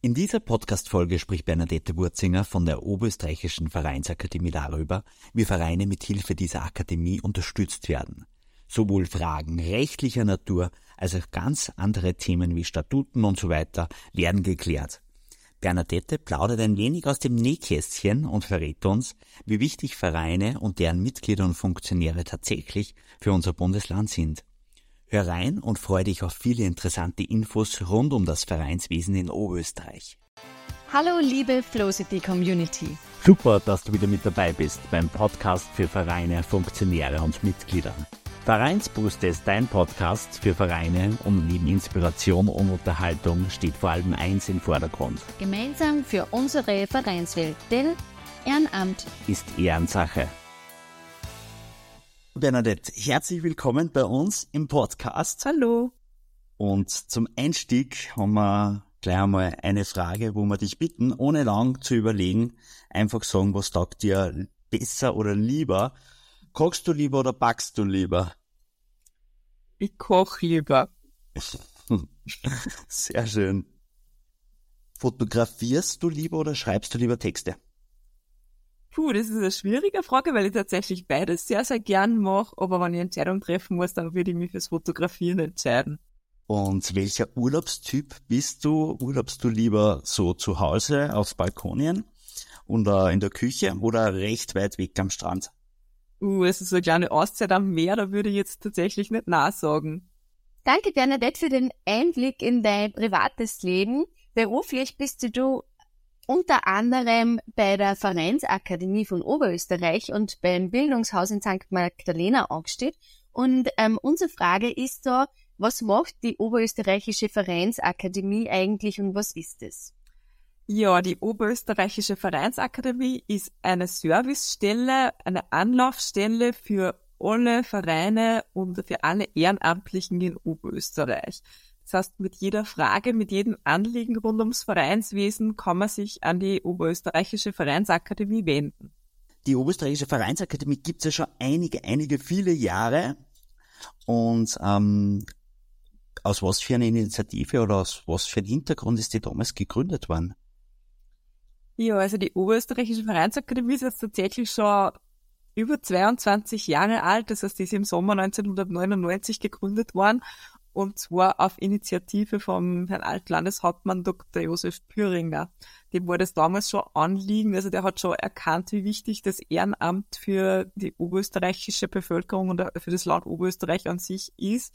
In dieser Podcast-Folge spricht Bernadette Wurzinger von der Oberösterreichischen Vereinsakademie darüber, wie Vereine mit Hilfe dieser Akademie unterstützt werden. Sowohl Fragen rechtlicher Natur als auch ganz andere Themen wie Statuten und so weiter werden geklärt. Bernadette plaudert ein wenig aus dem Nähkästchen und verrät uns, wie wichtig Vereine und deren Mitglieder und Funktionäre tatsächlich für unser Bundesland sind. Hör rein und freue dich auf viele interessante Infos rund um das Vereinswesen in Oberösterreich. Hallo liebe Flowcity Community. Super, dass du wieder mit dabei bist beim Podcast für Vereine, Funktionäre und Mitglieder. Vereinsbooster ist dein Podcast für Vereine und neben Inspiration und Unterhaltung steht vor allem eins im Vordergrund. Gemeinsam für unsere Vereinswelt, denn Ehrenamt ist Ehrensache. Bernadette, herzlich willkommen bei uns im Podcast. Hallo. Und zum Einstieg haben wir gleich einmal eine Frage, wo wir dich bitten, ohne lang zu überlegen, einfach sagen, was taugt dir besser oder lieber. Kochst du lieber oder backst du lieber? Ich koche lieber. Sehr schön. Fotografierst du lieber oder schreibst du lieber Texte? Puh, das ist eine schwierige Frage, weil ich tatsächlich beides sehr, sehr gern mache. Aber wenn ich Entscheidung treffen muss, dann würde ich mich fürs Fotografieren entscheiden. Und welcher Urlaubstyp bist du? Urlaubst du lieber so zu Hause auf Balkonien oder in der Küche oder recht weit weg am Strand? Uh, es ist so eine kleine Auszeit am Meer, da würde ich jetzt tatsächlich nicht nachsagen. Danke, Bernadette, für den Einblick in dein privates Leben. Beruflich bist du unter anderem bei der Vereinsakademie von Oberösterreich und beim Bildungshaus in St. Magdalena angestellt. Und ähm, unsere Frage ist da, was macht die Oberösterreichische Vereinsakademie eigentlich und was ist es? Ja, die Oberösterreichische Vereinsakademie ist eine Servicestelle, eine Anlaufstelle für alle Vereine und für alle Ehrenamtlichen in Oberösterreich. Das heißt, mit jeder Frage, mit jedem Anliegen rund ums Vereinswesen kann man sich an die Oberösterreichische Vereinsakademie wenden. Die Oberösterreichische Vereinsakademie gibt es ja schon einige, einige, viele Jahre. Und ähm, aus was für einer Initiative oder aus was für einem Hintergrund ist die damals gegründet worden? Ja, also die Oberösterreichische Vereinsakademie ist jetzt tatsächlich schon über 22 Jahre alt. Das heißt, die ist im Sommer 1999 gegründet worden. Und zwar auf Initiative vom Herrn Altlandeshauptmann Dr. Josef Püringer. Dem war das damals schon Anliegen. Also der hat schon erkannt, wie wichtig das Ehrenamt für die oberösterreichische Bevölkerung und für das Land Oberösterreich an sich ist.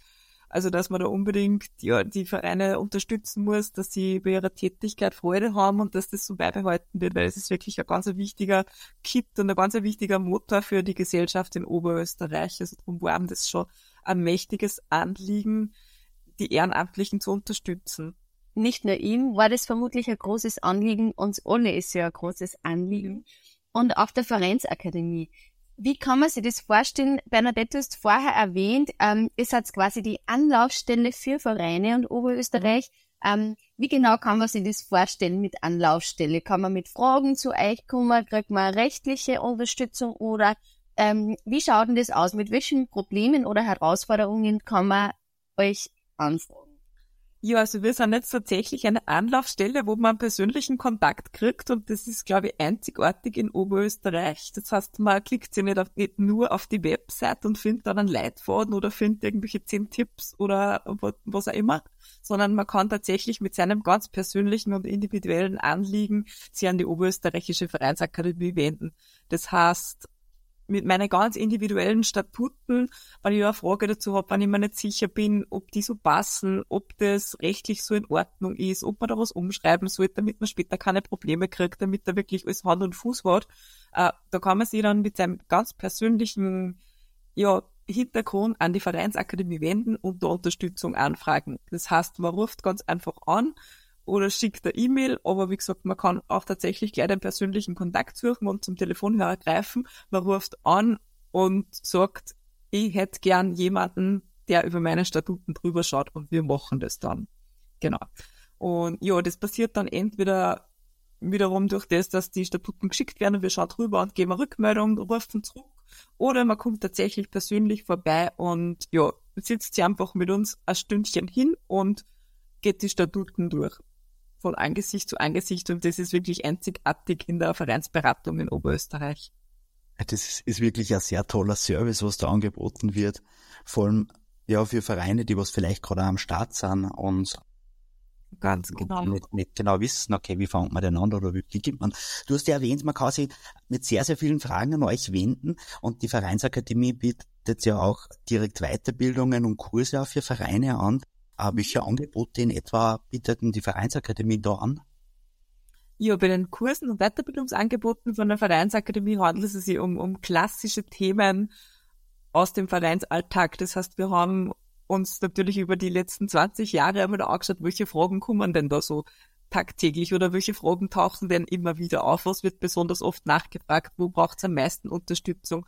Also, dass man da unbedingt ja, die Vereine unterstützen muss, dass sie bei ihrer Tätigkeit Freude haben und dass das so beibehalten wird, weil es ist wirklich ein ganz wichtiger Kit und ein ganz wichtiger Motor für die Gesellschaft in Oberösterreich. Also darum war das schon ein mächtiges Anliegen, die Ehrenamtlichen zu unterstützen. Nicht nur ihm war das vermutlich ein großes Anliegen, uns alle ist ja ein großes Anliegen. Und auch der Vereinsakademie. Wie kann man sich das vorstellen? Bernadette, du hast vorher erwähnt, ähm, ihr seid quasi die Anlaufstelle für Vereine und Oberösterreich. Ähm, wie genau kann man sich das vorstellen mit Anlaufstelle? Kann man mit Fragen zu euch kommen? Kriegt man rechtliche Unterstützung oder ähm, wie schaut denn das aus? Mit welchen Problemen oder Herausforderungen kann man euch anfragen? Ja, also wir sind jetzt tatsächlich eine Anlaufstelle, wo man persönlichen Kontakt kriegt und das ist, glaube ich, einzigartig in Oberösterreich. Das heißt, man klickt sich nicht, auf, nicht nur auf die Website und findet dann einen Leitfaden oder findet irgendwelche zehn Tipps oder was auch immer, sondern man kann tatsächlich mit seinem ganz persönlichen und individuellen Anliegen sich an die Oberösterreichische Vereinsakademie wenden. Das heißt, mit meinen ganz individuellen Statuten, wenn ich eine Frage dazu habe, wenn ich mir nicht sicher bin, ob die so passen, ob das rechtlich so in Ordnung ist, ob man da was umschreiben sollte, damit man später keine Probleme kriegt, damit er wirklich alles Hand und Fuß hat. Äh, da kann man sich dann mit seinem ganz persönlichen ja, Hintergrund an die Vereinsakademie wenden und da Unterstützung anfragen. Das heißt, man ruft ganz einfach an, oder schickt eine E-Mail, aber wie gesagt, man kann auch tatsächlich gleich den persönlichen Kontakt suchen und zum Telefonhörer greifen. Man ruft an und sagt, ich hätte gern jemanden, der über meine Statuten drüber schaut und wir machen das dann. Genau. Und ja, das passiert dann entweder wiederum durch das, dass die Statuten geschickt werden und wir schauen drüber und geben eine Rückmeldung, rufen zurück. Oder man kommt tatsächlich persönlich vorbei und ja, sitzt sie einfach mit uns ein Stündchen hin und geht die Statuten durch. Von Angesicht zu Angesicht und das ist wirklich einzigartig in der Vereinsberatung in Oberösterreich. Das ist wirklich ein sehr toller Service, was da angeboten wird. Vor allem ja für Vereine, die was vielleicht gerade am Start sind und Ganz genau. Nicht, nicht, genau wissen, okay, wie fängt man denn an oder wie gibt man. Du hast ja erwähnt, man kann sich mit sehr, sehr vielen Fragen an euch wenden und die Vereinsakademie bietet ja auch direkt Weiterbildungen und Kurse auch für Vereine an. Aber welche Angebote in etwa bietet die Vereinsakademie da an? Ja, bei den Kursen und Weiterbildungsangeboten von der Vereinsakademie handelt es sich um, um klassische Themen aus dem Vereinsalltag. Das heißt, wir haben uns natürlich über die letzten 20 Jahre einmal angeschaut, welche Fragen kommen denn da so tagtäglich oder welche Fragen tauchen denn immer wieder auf? Was wird besonders oft nachgefragt? Wo braucht es am meisten Unterstützung?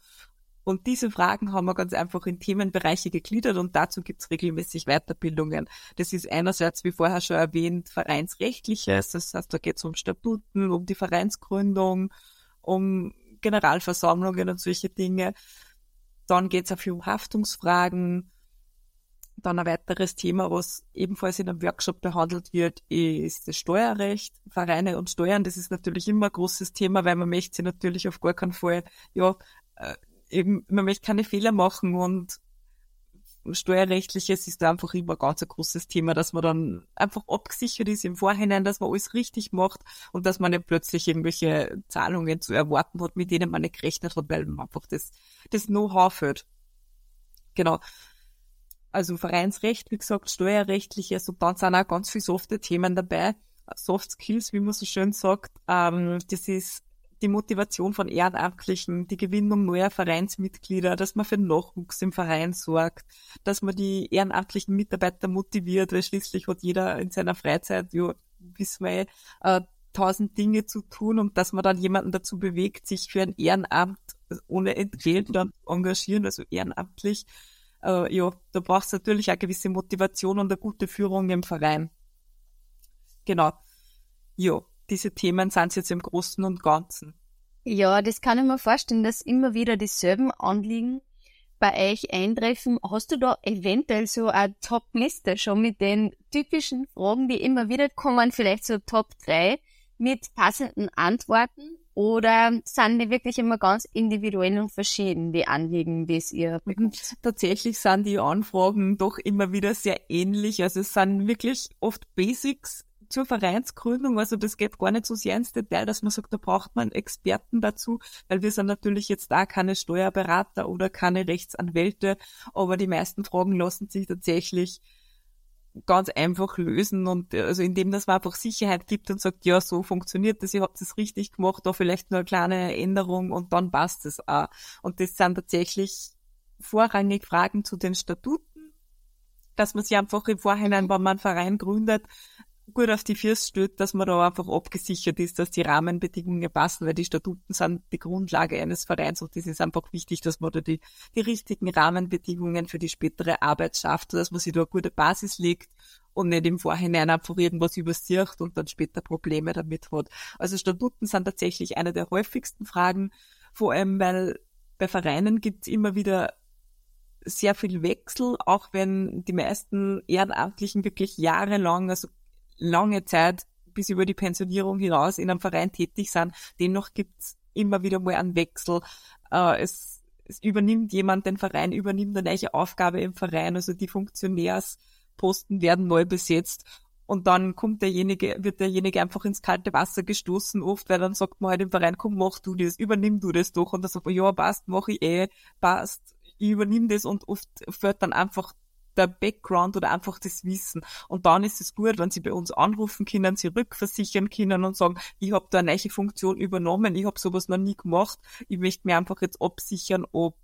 Und diese Fragen haben wir ganz einfach in Themenbereiche gegliedert und dazu gibt es regelmäßig Weiterbildungen. Das ist einerseits, wie vorher schon erwähnt, vereinsrechtliches, das heißt, da geht es um Statuten, um die Vereinsgründung, um Generalversammlungen und solche Dinge. Dann geht es auch viel um Haftungsfragen. Dann ein weiteres Thema, was ebenfalls in einem Workshop behandelt wird, ist das Steuerrecht, Vereine und Steuern. Das ist natürlich immer ein großes Thema, weil man möchte sie natürlich auf gar keinen Fall, ja, äh, eben, man möchte keine Fehler machen und Steuerrechtliches ist da einfach immer ganz ein großes Thema, dass man dann einfach abgesichert ist im Vorhinein, dass man alles richtig macht und dass man nicht plötzlich irgendwelche Zahlungen zu erwarten hat, mit denen man nicht gerechnet hat, weil man einfach das, das Know-how führt. Genau. Also Vereinsrecht, wie gesagt, steuerrechtliches und dann sind auch ganz viele softe Themen dabei. Soft Skills, wie man so schön sagt. Ähm, das ist die Motivation von Ehrenamtlichen, die Gewinnung neuer Vereinsmitglieder, dass man für Nachwuchs im Verein sorgt, dass man die ehrenamtlichen Mitarbeiter motiviert, weil schließlich hat jeder in seiner Freizeit, ja, wissen wir äh, tausend Dinge zu tun und dass man dann jemanden dazu bewegt, sich für ein Ehrenamt ohne Entgelt dann engagieren, also ehrenamtlich. Äh, ja, da braucht es natürlich auch gewisse Motivation und eine gute Führung im Verein. Genau. Ja, diese Themen sind jetzt im Großen und Ganzen. Ja, das kann ich mir vorstellen, dass immer wieder dieselben Anliegen bei euch eintreffen. Hast du da eventuell so eine Top-Liste schon mit den typischen Fragen, die immer wieder kommen, vielleicht so Top 3 mit passenden Antworten? Oder sind die wirklich immer ganz individuell und verschieden, die Anliegen, die es ihr bekommt? Tatsächlich sind die Anfragen doch immer wieder sehr ähnlich. Also es sind wirklich oft Basics, zur Vereinsgründung, also das geht gar nicht so sehr ins Detail, dass man sagt, da braucht man Experten dazu, weil wir sind natürlich jetzt da keine Steuerberater oder keine Rechtsanwälte, aber die meisten Fragen lassen sich tatsächlich ganz einfach lösen und also indem dass man einfach Sicherheit gibt und sagt, ja, so funktioniert das, ihr habt es richtig gemacht, da vielleicht nur eine kleine Änderung und dann passt es auch. Und das sind tatsächlich vorrangig Fragen zu den Statuten, dass man sich einfach im Vorhinein, wenn man einen Verein gründet, gut auf die Füße stellt, dass man da einfach abgesichert ist, dass die Rahmenbedingungen passen, weil die Statuten sind die Grundlage eines Vereins und es ist einfach wichtig, dass man da die, die richtigen Rahmenbedingungen für die spätere Arbeit schafft, dass man sich da eine gute Basis legt und nicht im Vorhinein einfach irgendwas übersieht und dann später Probleme damit hat. Also Statuten sind tatsächlich eine der häufigsten Fragen, vor allem weil bei Vereinen gibt es immer wieder sehr viel Wechsel, auch wenn die meisten Ehrenamtlichen wirklich jahrelang, also lange Zeit bis über die Pensionierung hinaus in einem Verein tätig sind. Dennoch gibt's immer wieder mal einen Wechsel. Äh, es, es übernimmt jemand den Verein, übernimmt eine neue Aufgabe im Verein, also die Funktionärsposten werden neu besetzt. Und dann kommt derjenige, wird derjenige einfach ins kalte Wasser gestoßen, oft, weil dann sagt man halt im Verein, komm, mach du das, übernimm du das doch. Und dann sagt man, ja, passt, mach ich eh, passt, ich übernimm das und oft fällt dann einfach der Background oder einfach das Wissen. Und dann ist es gut, wenn sie bei uns anrufen können, sie rückversichern können und sagen, ich habe da eine neue Funktion übernommen, ich habe sowas noch nie gemacht, ich möchte mir einfach jetzt absichern, ob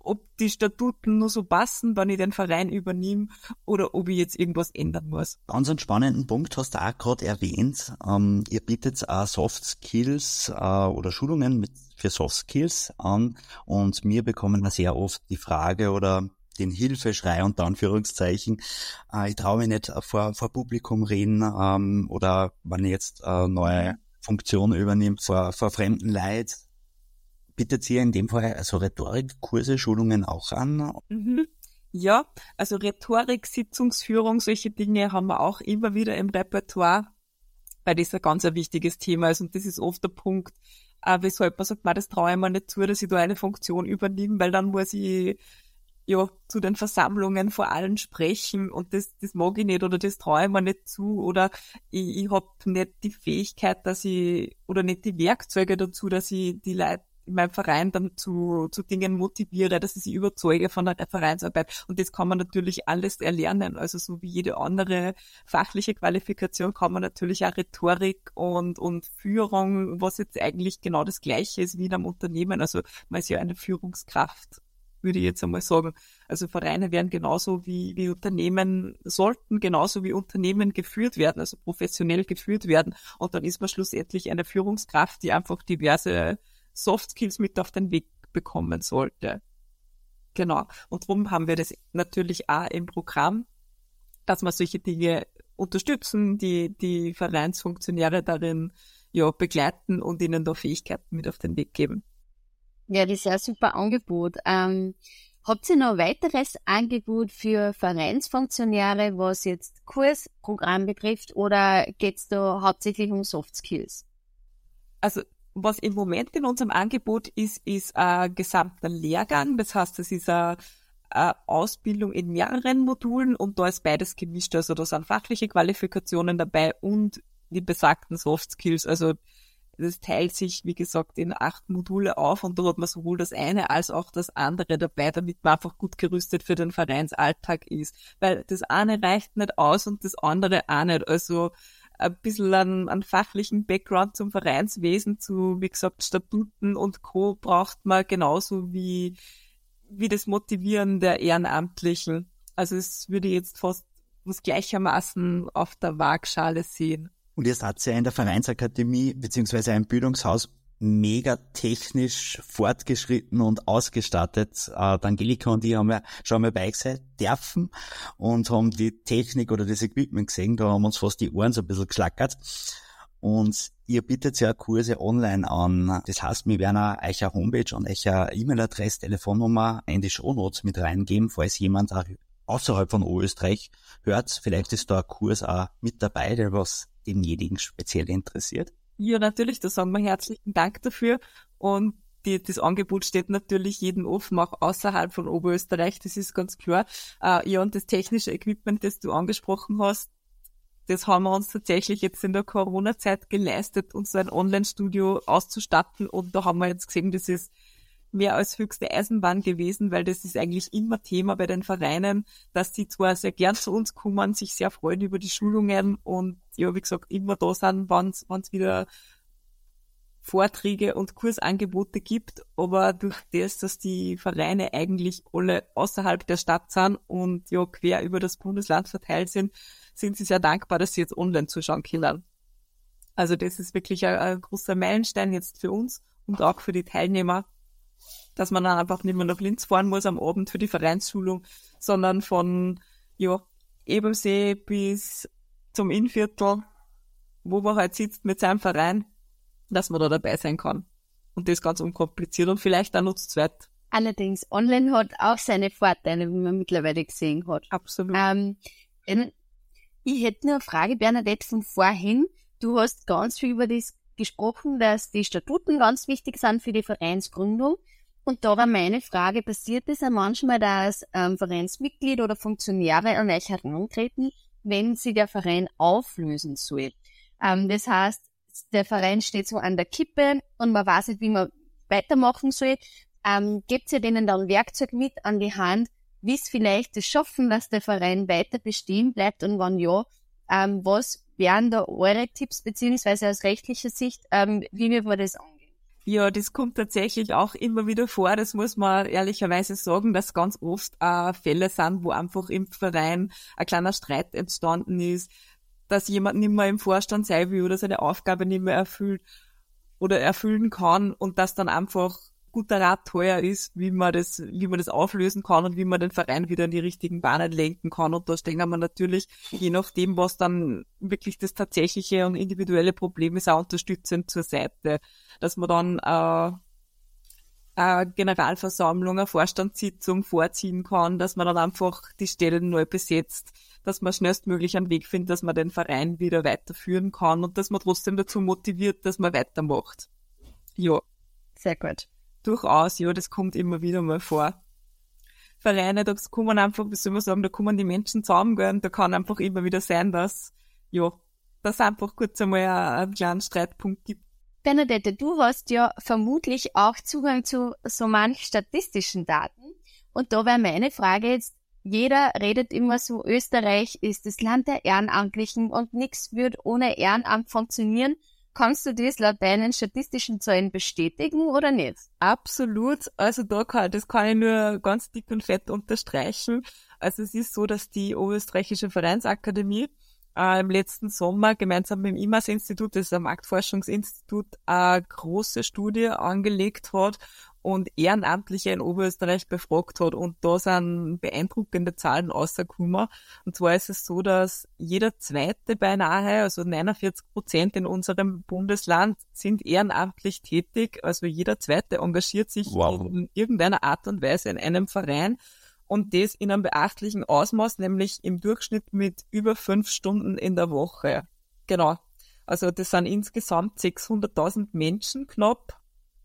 ob die Statuten nur so passen, wenn ich den Verein übernehme oder ob ich jetzt irgendwas ändern muss. Ganz einen spannenden Punkt hast du auch gerade erwähnt. Ähm, ihr bietet auch Soft Skills äh, oder Schulungen mit, für Soft Skills an und wir bekommen sehr oft die Frage oder den Hilfeschrei unter Anführungszeichen. Äh, ich traue mich nicht vor, vor Publikum reden ähm, oder wenn ich jetzt äh, neue Funktion übernimmt vor, vor fremden Leid. Bietet ihr in dem Fall also Rhetorikkurse, Schulungen auch an? Mhm. Ja, also Rhetorik, Sitzungsführung, solche Dinge haben wir auch immer wieder im Repertoire. weil das ein ganz ein wichtiges Thema ist und das ist oft der Punkt, äh, weshalb man sagt, das traue ich mir nicht zu, dass ich da eine Funktion übernehme, weil dann muss ich ja zu den Versammlungen vor allen sprechen und das, das mag ich nicht oder das traue ich mir nicht zu oder ich, ich habe nicht die Fähigkeit, dass ich oder nicht die Werkzeuge dazu, dass ich die Leute in meinem Verein dann zu, zu Dingen motiviere, dass ich sie überzeuge von der Vereinsarbeit. Und das kann man natürlich alles erlernen. Also so wie jede andere fachliche Qualifikation kann man natürlich auch Rhetorik und, und Führung, was jetzt eigentlich genau das Gleiche ist wie in einem Unternehmen. Also man ist ja eine Führungskraft würde ich jetzt einmal sagen. Also Vereine werden genauso wie, wie Unternehmen, sollten genauso wie Unternehmen geführt werden, also professionell geführt werden. Und dann ist man schlussendlich eine Führungskraft, die einfach diverse Soft Skills mit auf den Weg bekommen sollte. Genau. Und darum haben wir das natürlich auch im Programm, dass wir solche Dinge unterstützen, die, die Vereinsfunktionäre darin ja, begleiten und ihnen da Fähigkeiten mit auf den Weg geben. Ja, das ist ja ein super Angebot. Ähm, habt ihr noch ein weiteres Angebot für Vereinsfunktionäre, was jetzt Kursprogramm betrifft, oder geht's da hauptsächlich um Soft Skills? Also was im Moment in unserem Angebot ist, ist ein gesamter Lehrgang. Das heißt, es ist eine Ausbildung in mehreren Modulen und da ist beides gemischt. Also da sind fachliche Qualifikationen dabei und die besagten Soft Skills. Also das teilt sich, wie gesagt, in acht Module auf und da hat man sowohl das eine als auch das andere dabei, damit man einfach gut gerüstet für den Vereinsalltag ist. Weil das eine reicht nicht aus und das andere auch nicht. Also ein bisschen an, an fachlichen Background zum Vereinswesen, zu, wie gesagt, Statuten und Co. braucht man genauso wie, wie das Motivieren der Ehrenamtlichen. Also es würde jetzt fast was gleichermaßen auf der Waagschale sehen. Und ihr seid ja in der Vereinsakademie beziehungsweise ein Bildungshaus mega technisch fortgeschritten und ausgestattet. Äh, Angelika und ich haben ja schon mal bei sein dürfen und haben die Technik oder das Equipment gesehen. Da haben uns fast die Ohren so ein bisschen geschlackert. Und ihr bietet ja Kurse online an. Das heißt, wir werden euch eine Homepage und euch eine E-Mail-Adresse, Telefonnummer in die Shownotes mit reingeben, falls jemand auch außerhalb von Österreich hört. Vielleicht ist da ein Kurs auch mit dabei, der was denjenigen speziell interessiert? Ja, natürlich, da sagen wir herzlichen Dank dafür. Und die, das Angebot steht natürlich jedem offen, auch außerhalb von Oberösterreich, das ist ganz klar. Äh, ja, und das technische Equipment, das du angesprochen hast, das haben wir uns tatsächlich jetzt in der Corona-Zeit geleistet, uns ein Online-Studio auszustatten. Und da haben wir jetzt gesehen, das ist mehr als höchste Eisenbahn gewesen, weil das ist eigentlich immer Thema bei den Vereinen, dass die zwar sehr gern zu uns kommen, sich sehr freuen über die Schulungen und ja, wie gesagt, immer da sind, wenn es wieder Vorträge und Kursangebote gibt, aber durch das, dass die Vereine eigentlich alle außerhalb der Stadt sind und ja quer über das Bundesland verteilt sind, sind sie sehr dankbar, dass sie jetzt online zuschauen können. Also das ist wirklich ein, ein großer Meilenstein jetzt für uns und auch für die Teilnehmer, dass man dann einfach nicht mehr nach Linz fahren muss am Abend für die Vereinsschulung, sondern von ja, Ebersee bis zum Innviertel, wo man halt sitzt mit seinem Verein, dass man da dabei sein kann. Und das ganz unkompliziert und vielleicht auch nutzt zweit. Allerdings, online hat auch seine Vorteile, wie man mittlerweile gesehen hat. Absolut. Ähm, ich hätte nur eine Frage, Bernadette, von vorhin. Du hast ganz viel über das gesprochen, dass die Statuten ganz wichtig sind für die Vereinsgründung. Und da war meine Frage, passiert es ja manchmal, dass ähm, Vereinsmitglied oder Funktionäre an euch herantreten, wenn sie der Verein auflösen soll? Ähm, das heißt, der Verein steht so an der Kippe und man weiß nicht, wie man weitermachen soll. Ähm, gebt ihr denen dann Werkzeug mit an die Hand, wie es vielleicht schaffen, dass der Verein weiter bestehen bleibt und wann ja, ähm, was wären da eure Tipps, beziehungsweise aus rechtlicher Sicht, ähm, wie wir das angehen? Ja, das kommt tatsächlich auch immer wieder vor. Das muss man ehrlicherweise sagen, dass ganz oft äh, Fälle sind, wo einfach im Verein ein kleiner Streit entstanden ist, dass jemand nicht mehr im Vorstand sein will oder seine Aufgabe nicht mehr erfüllt oder erfüllen kann und dass dann einfach guter Rat teuer ist, wie man das, wie man das auflösen kann und wie man den Verein wieder in die richtigen Bahnen lenken kann. Und da stehen wir natürlich, je nachdem, was dann wirklich das tatsächliche und individuelle Problem ist, auch unterstützend zur Seite. Dass man dann äh, eine Generalversammlung, eine Vorstandssitzung vorziehen kann, dass man dann einfach die Stellen neu besetzt, dass man schnellstmöglich einen Weg findet, dass man den Verein wieder weiterführen kann und dass man trotzdem dazu motiviert, dass man weitermacht. Ja. Sehr gut. Durchaus, ja, das kommt immer wieder mal vor. Vereine, da kommen einfach, wie soll man sagen, da kommen die Menschen zusammengehen, da kann einfach immer wieder sein, dass, ja, dass einfach kurz einmal einen kleinen Streitpunkt gibt. Bernadette, du hast ja vermutlich auch Zugang zu so manch statistischen Daten. Und da wäre meine Frage jetzt, jeder redet immer so, Österreich ist das Land der Ehrenamtlichen und nichts wird ohne Ehrenamt funktionieren. Kannst du das laut deinen statistischen Zahlen bestätigen oder nicht? Absolut. Also da kann, das kann ich nur ganz dick und fett unterstreichen. Also es ist so, dass die Oberösterreichische Vereinsakademie äh, im letzten Sommer gemeinsam mit dem IMAS-Institut, das ist ein Marktforschungsinstitut, eine große Studie angelegt hat und Ehrenamtliche in Oberösterreich befragt hat. Und da sind beeindruckende Zahlen rausgekommen. Und zwar ist es so, dass jeder Zweite beinahe, also 49 Prozent in unserem Bundesland, sind ehrenamtlich tätig. Also jeder Zweite engagiert sich wow. in irgendeiner Art und Weise in einem Verein. Und das in einem beachtlichen Ausmaß, nämlich im Durchschnitt mit über fünf Stunden in der Woche. Genau. Also das sind insgesamt 600.000 Menschen knapp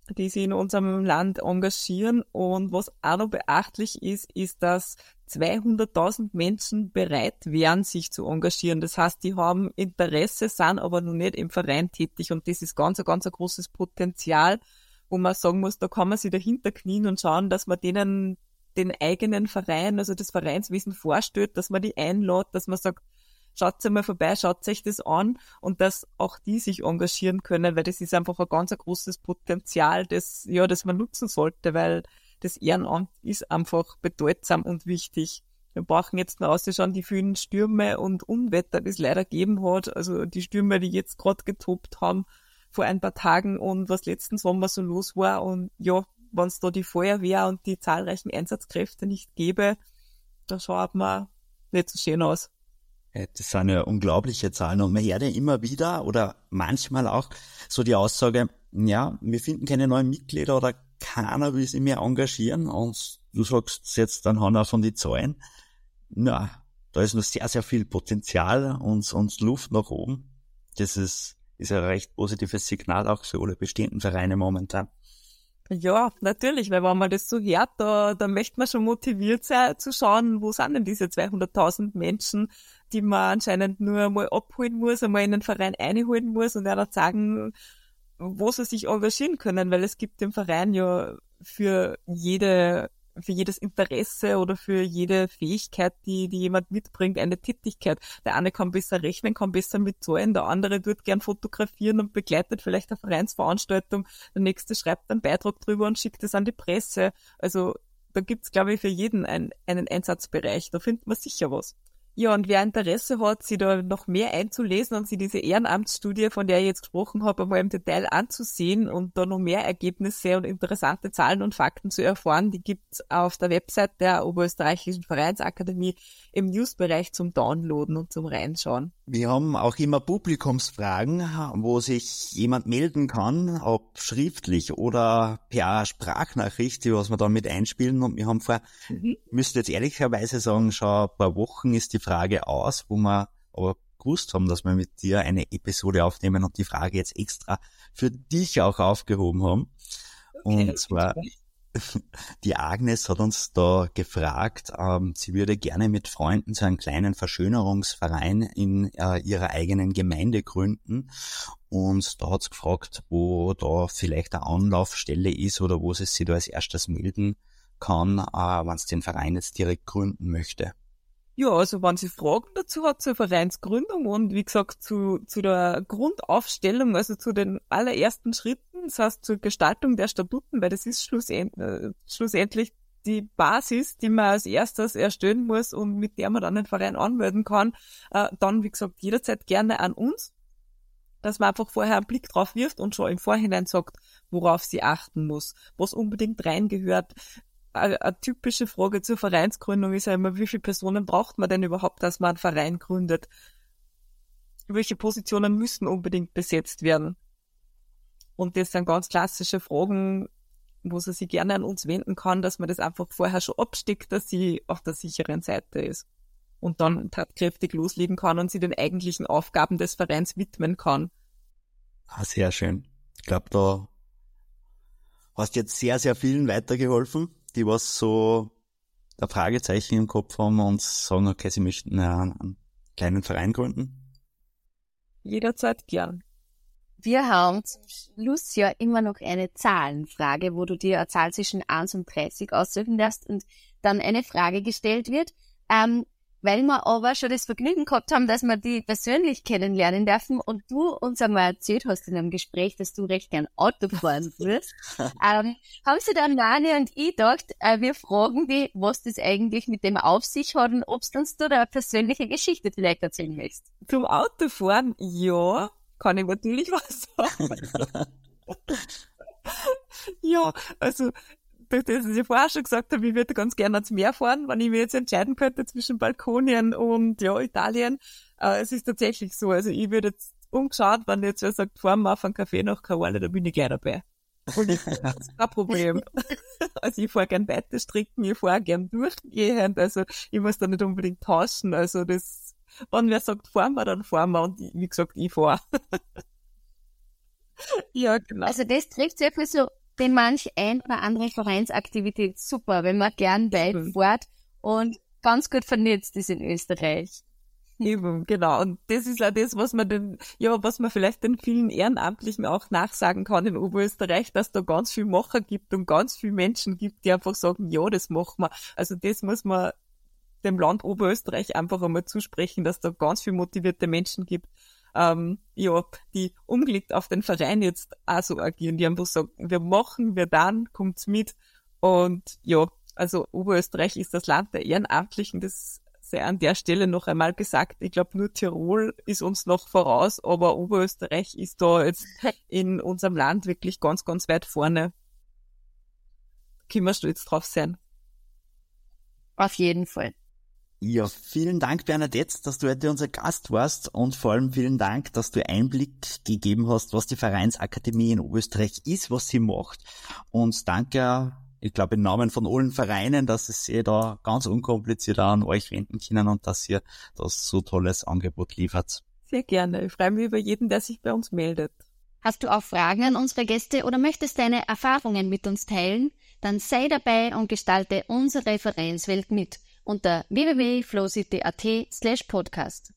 die sich in unserem Land engagieren. Und was auch noch beachtlich ist, ist, dass 200.000 Menschen bereit wären, sich zu engagieren. Das heißt, die haben Interesse, sind aber noch nicht im Verein tätig. Und das ist ganz, ganz ein großes Potenzial, wo man sagen muss, da kann man sich dahinter knien und schauen, dass man denen den eigenen Verein, also das Vereinswesen vorstellt, dass man die einlädt, dass man sagt, schaut mal vorbei, schaut euch das an und dass auch die sich engagieren können, weil das ist einfach ein ganz großes Potenzial, das, ja, das man nutzen sollte, weil das Ehrenamt ist einfach bedeutsam und wichtig. Wir brauchen jetzt noch ausschauen, die vielen Stürme und Unwetter, die es leider gegeben hat. Also die Stürme, die jetzt gerade getobt haben vor ein paar Tagen und was letzten Sommer so los war. Und ja, wenn es da die Feuerwehr und die zahlreichen Einsatzkräfte nicht gäbe, da schaut man nicht so schön aus. Das sind ja unglaubliche Zahlen und man hört ja immer wieder oder manchmal auch so die Aussage, ja, wir finden keine neuen Mitglieder oder keiner will sich mehr engagieren und du sagst jetzt dann Hanna von die Zahlen, na, da ist noch sehr, sehr viel Potenzial und, und Luft nach oben. Das ist, ist ein recht positives Signal auch für alle bestehenden Vereine momentan. Ja, natürlich, weil wenn man das so hört, da, da möchte man schon motiviert sein, zu schauen, wo sind denn diese 200.000 Menschen, die man anscheinend nur mal abholen muss, einmal in den Verein einholen muss und dann sagen, wo sie sich engagieren können, weil es gibt im Verein ja für jede für jedes Interesse oder für jede Fähigkeit, die, die jemand mitbringt, eine Tätigkeit. Der eine kann besser rechnen, kann besser mitzahlen, der andere tut gern fotografieren und begleitet vielleicht eine Vereinsveranstaltung, der nächste schreibt einen Beitrag drüber und schickt es an die Presse. Also da gibt's, glaube ich, für jeden ein, einen Einsatzbereich. Da findet man sicher was. Ja, und wer Interesse hat, sich da noch mehr einzulesen und sich diese Ehrenamtsstudie, von der ich jetzt gesprochen habe, einmal im Detail anzusehen und da noch mehr Ergebnisse und interessante Zahlen und Fakten zu erfahren, die gibt's auf der Website der Oberösterreichischen Vereinsakademie im Newsbereich zum Downloaden und zum Reinschauen. Wir haben auch immer Publikumsfragen, wo sich jemand melden kann, ob schriftlich oder per Sprachnachricht, die was wir dann mit einspielen. Und wir haben vor, mhm. müsste jetzt ehrlicherweise sagen, schon ein paar Wochen ist die Frage aus, wo wir aber gewusst haben, dass wir mit dir eine Episode aufnehmen und die Frage jetzt extra für dich auch aufgehoben haben. Okay, und zwar, die Agnes hat uns da gefragt, ähm, sie würde gerne mit Freunden so einen kleinen Verschönerungsverein in äh, ihrer eigenen Gemeinde gründen. Und da hat sie gefragt, wo da vielleicht eine Anlaufstelle ist oder wo sie sich da als erstes melden kann, äh, wenn sie den Verein jetzt direkt gründen möchte. Ja, also wenn sie Fragen dazu hat zur Vereinsgründung und wie gesagt zu, zu der Grundaufstellung, also zu den allerersten Schritten, das heißt zur Gestaltung der Statuten, weil das ist schlussend, äh, schlussendlich die Basis, die man als erstes erstellen muss und mit der man dann den Verein anmelden kann, äh, dann wie gesagt jederzeit gerne an uns, dass man einfach vorher einen Blick drauf wirft und schon im Vorhinein sagt, worauf sie achten muss, was unbedingt reingehört, eine typische Frage zur Vereinsgründung ist ja immer, wie viele Personen braucht man denn überhaupt, dass man einen Verein gründet? Welche Positionen müssen unbedingt besetzt werden? Und das sind ganz klassische Fragen, wo sie sich gerne an uns wenden kann, dass man das einfach vorher schon absteckt, dass sie auf der sicheren Seite ist. und dann tatkräftig loslegen kann und sich den eigentlichen Aufgaben des Vereins widmen kann. Ah, sehr schön. Ich glaube, da hast jetzt sehr, sehr vielen weitergeholfen, die was so ein Fragezeichen im Kopf haben und sagen, okay, sie möchten einen kleinen Verein gründen. Jederzeit gern. Wir haben zum Schluss ja immer noch eine Zahlenfrage, wo du dir eine Zahl zwischen 1 und 30 aussuchen darfst und dann eine Frage gestellt wird. Ähm, weil wir aber schon das Vergnügen gehabt haben, dass wir die persönlich kennenlernen dürfen und du uns einmal erzählt hast in einem Gespräch, dass du recht gern Auto fahren würdest, ähm, haben sie dann Nani und ich gedacht, äh, wir fragen die, was das eigentlich mit dem auf sich hat und ob du uns da eine persönliche Geschichte vielleicht erzählen willst. Zum Autofahren, ja, kann ich natürlich was sagen. ja, also durch das, was ich vorher schon gesagt habe, ich würde ganz gerne ans Meer fahren, wenn ich mir jetzt entscheiden könnte zwischen Balkonien und ja, Italien. Äh, es ist tatsächlich so. Also ich würde jetzt umgeschaut, wenn jetzt wer sagt, fahren wir auf einen Café nach Krawale, da bin ich gleich dabei. Und ich, das ist kein Problem. also ich fahre gern weiter stricken, ich fahre gern durchgehend, also ich muss da nicht unbedingt tauschen. Also das, wenn wer sagt, fahren wir, dann fahren wir und wie gesagt, ich fahre. ja, genau. Also das trifft sehr viel so den manch ein oder andere Vereinsaktivität super, wenn man gern weit mhm. fährt und ganz gut vernetzt ist in Österreich. Eben, genau. Und das ist auch das, was man den, ja, was man vielleicht den vielen Ehrenamtlichen auch nachsagen kann in Oberösterreich, dass da ganz viel Macher gibt und ganz viele Menschen gibt, die einfach sagen, ja, das machen wir. Also das muss man dem Land Oberösterreich einfach einmal zusprechen, dass da ganz viel motivierte Menschen gibt, ähm, ja, die umgelegt auf den Verein jetzt auch so agieren, die einfach sagen, wir machen, wir dann, kommt's mit. Und ja, also Oberösterreich ist das Land der Ehrenamtlichen, das sei an der Stelle noch einmal gesagt. Ich glaube, nur Tirol ist uns noch voraus, aber Oberösterreich ist da jetzt in unserem Land wirklich ganz, ganz weit vorne. Können wir stolz drauf sein. Auf jeden Fall. Ja, vielen Dank, Bernadette, dass du heute unser Gast warst und vor allem vielen Dank, dass du Einblick gegeben hast, was die Vereinsakademie in Oberösterreich ist, was sie macht. Und danke, ich glaube, im Namen von allen Vereinen, dass es ihr da ganz unkompliziert an euch wenden können und dass ihr das so tolles Angebot liefert. Sehr gerne. Ich freue mich über jeden, der sich bei uns meldet. Hast du auch Fragen an unsere Gäste oder möchtest deine Erfahrungen mit uns teilen? Dann sei dabei und gestalte unsere Vereinswelt mit unter www.flowcity.at slash podcast.